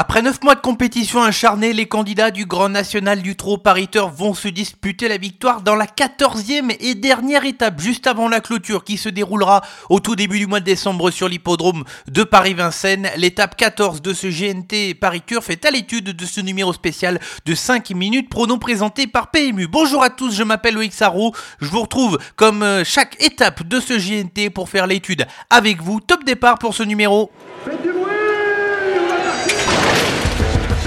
Après 9 mois de compétition acharnée, les candidats du Grand National du Trot Pariteur vont se disputer la victoire dans la 14e et dernière étape, juste avant la clôture, qui se déroulera au tout début du mois de décembre sur l'hippodrome de Paris-Vincennes. L'étape 14 de ce GNT Paris fait à l'étude de ce numéro spécial de 5 minutes, pronom présenté par PMU. Bonjour à tous, je m'appelle Loïc Sarro. Je vous retrouve comme euh, chaque étape de ce GNT pour faire l'étude avec vous. Top départ pour ce numéro.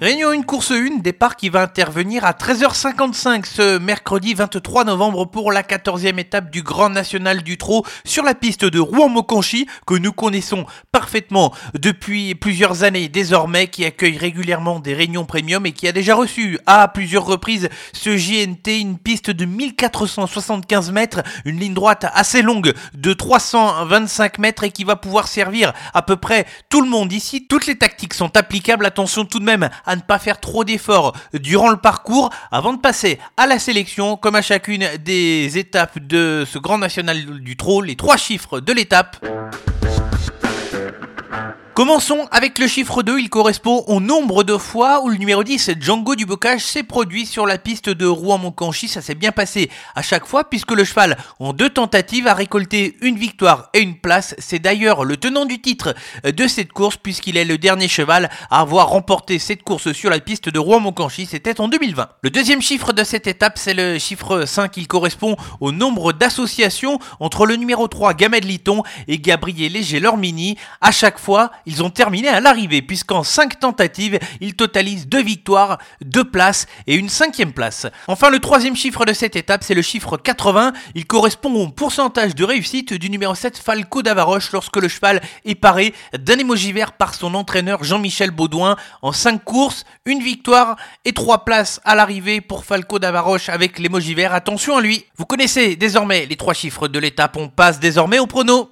Réunion 1, course 1, départ qui va intervenir à 13h55 ce mercredi 23 novembre pour la 14e étape du Grand National du Trot sur la piste de Rouen-Moconchi que nous connaissons parfaitement depuis plusieurs années désormais, qui accueille régulièrement des réunions premium et qui a déjà reçu à plusieurs reprises ce JNT, une piste de 1475 mètres, une ligne droite assez longue de 325 mètres et qui va pouvoir servir à peu près tout le monde ici. Toutes les tactiques sont applicables, attention tout de même ne pas faire trop d'efforts durant le parcours avant de passer à la sélection, comme à chacune des étapes de ce grand national du trot, les trois chiffres de l'étape. Commençons avec le chiffre 2, il correspond au nombre de fois où le numéro 10, Django du Bocage, s'est produit sur la piste de Rouen-Monconchi. Ça s'est bien passé à chaque fois puisque le cheval, en deux tentatives, a récolté une victoire et une place. C'est d'ailleurs le tenant du titre de cette course puisqu'il est le dernier cheval à avoir remporté cette course sur la piste de Rouen-Monconchi. C'était en 2020. Le deuxième chiffre de cette étape, c'est le chiffre 5. Il correspond au nombre d'associations entre le numéro 3, Gamed Liton, et Gabriel Léger Lormini. À chaque fois, ils ont terminé à l'arrivée, puisqu'en 5 tentatives, ils totalisent 2 victoires, 2 places et une cinquième place. Enfin, le troisième chiffre de cette étape, c'est le chiffre 80. Il correspond au pourcentage de réussite du numéro 7 Falco d'Avaroche lorsque le cheval est paré d'un émoji vert par son entraîneur Jean-Michel Baudouin. En 5 courses, une victoire et 3 places à l'arrivée pour Falco d'Avaroche avec l'émoji vert. Attention à lui. Vous connaissez désormais les trois chiffres de l'étape. On passe désormais au prono.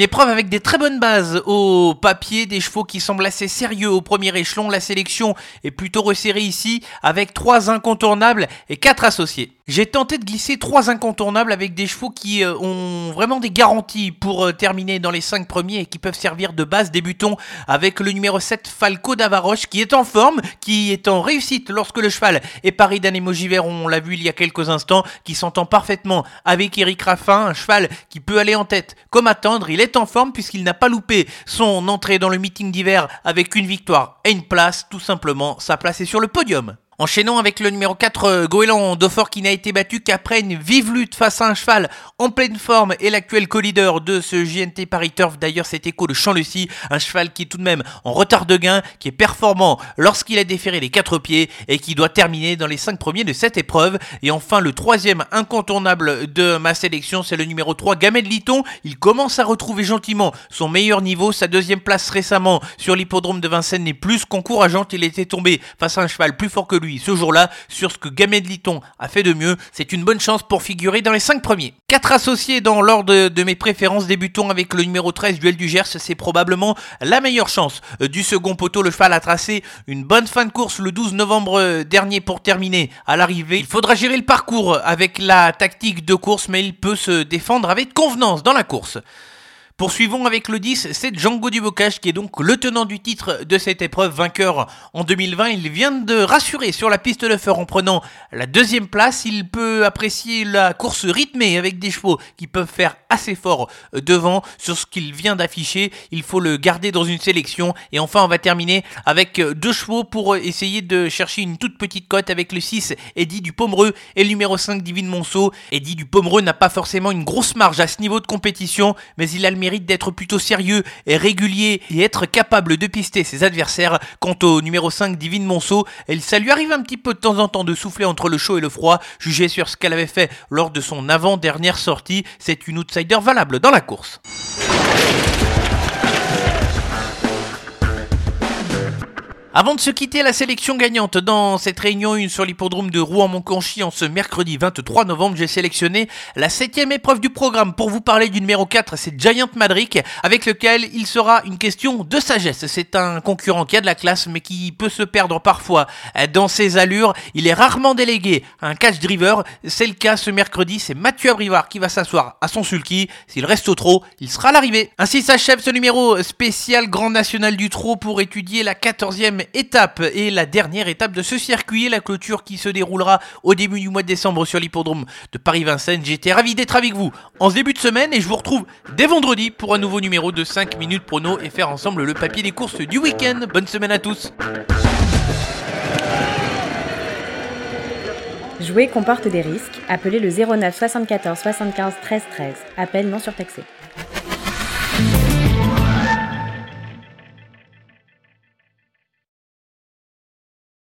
Une épreuve avec des très bonnes bases au papier, des chevaux qui semblent assez sérieux au premier échelon. La sélection est plutôt resserrée ici avec trois incontournables et quatre associés. J'ai tenté de glisser trois incontournables avec des chevaux qui euh, ont vraiment des garanties pour euh, terminer dans les cinq premiers et qui peuvent servir de base. Débutons avec le numéro 7 Falco d'Avaroche qui est en forme, qui est en réussite lorsque le cheval est pari d'un vert, on l'a vu il y a quelques instants, qui s'entend parfaitement avec Eric Raffin, un cheval qui peut aller en tête comme attendre. Il est en forme puisqu'il n'a pas loupé son entrée dans le meeting d'hiver avec une victoire et une place, tout simplement, sa place est sur le podium. Enchaînons avec le numéro 4, euh, Goéland Dauphin qui n'a été battu qu'après une vive lutte face à un cheval en pleine forme et l'actuel co-leader de ce JNT Paris Turf. D'ailleurs, c'est écho de Champ-Lucie, un cheval qui est tout de même en retard de gain, qui est performant lorsqu'il a déféré les quatre pieds et qui doit terminer dans les 5 premiers de cette épreuve. Et enfin, le troisième incontournable de ma sélection, c'est le numéro 3, Gamet Liton. Il commence à retrouver gentiment son meilleur niveau. Sa deuxième place récemment sur l'hippodrome de Vincennes n'est plus qu'encourageante. Il était tombé face à un cheval plus fort que lui ce jour-là sur ce que Gamet Liton a fait de mieux. C'est une bonne chance pour figurer dans les 5 premiers. 4 associés dans l'ordre de mes préférences. Débutons avec le numéro 13, Duel du Gers. C'est probablement la meilleure chance du second poteau. Le cheval a tracé une bonne fin de course le 12 novembre dernier pour terminer à l'arrivée. Il faudra gérer le parcours avec la tactique de course, mais il peut se défendre avec convenance dans la course. Poursuivons avec le 10, c'est Django Dubocage qui est donc le tenant du titre de cette épreuve, vainqueur en 2020. Il vient de rassurer sur la piste de feu en prenant la deuxième place. Il peut apprécier la course rythmée avec des chevaux qui peuvent faire assez fort devant sur ce qu'il vient d'afficher. Il faut le garder dans une sélection. Et enfin, on va terminer avec deux chevaux pour essayer de chercher une toute petite cote avec le 6, Eddie du Pomereux et le numéro 5, Divine Monceau. Eddie du Pomereux n'a pas forcément une grosse marge à ce niveau de compétition, mais il a le mérite d'être plutôt sérieux et régulier et être capable de pister ses adversaires. Quant au numéro 5, Divine Monceau, elle, ça lui arrive un petit peu de temps en temps de souffler entre le chaud et le froid. Jugé sur ce qu'elle avait fait lors de son avant-dernière sortie, c'est une outsider valable dans la course. Avant de se quitter, la sélection gagnante dans cette réunion 1 sur l'hippodrome de Rouen-Montconchi en ce mercredi 23 novembre, j'ai sélectionné la septième épreuve du programme pour vous parler du numéro 4, c'est Giant Madric, avec lequel il sera une question de sagesse. C'est un concurrent qui a de la classe mais qui peut se perdre parfois dans ses allures. Il est rarement délégué un catch driver. C'est le cas ce mercredi, c'est Mathieu Abrivard qui va s'asseoir à son sulky. S'il reste au trot, il sera à l'arrivée. Ainsi s'achève ce numéro spécial Grand National du Trot pour étudier la 14e étape et la dernière étape de ce circuit, la clôture qui se déroulera au début du mois de décembre sur l'hippodrome de Paris-Vincennes. J'étais ravi d'être avec vous en ce début de semaine et je vous retrouve dès vendredi pour un nouveau numéro de 5 minutes prono et faire ensemble le papier des courses du week-end. Bonne semaine à tous. Jouer comporte des risques. Appelez le 09 74 75 13 13. Appel non surtaxé.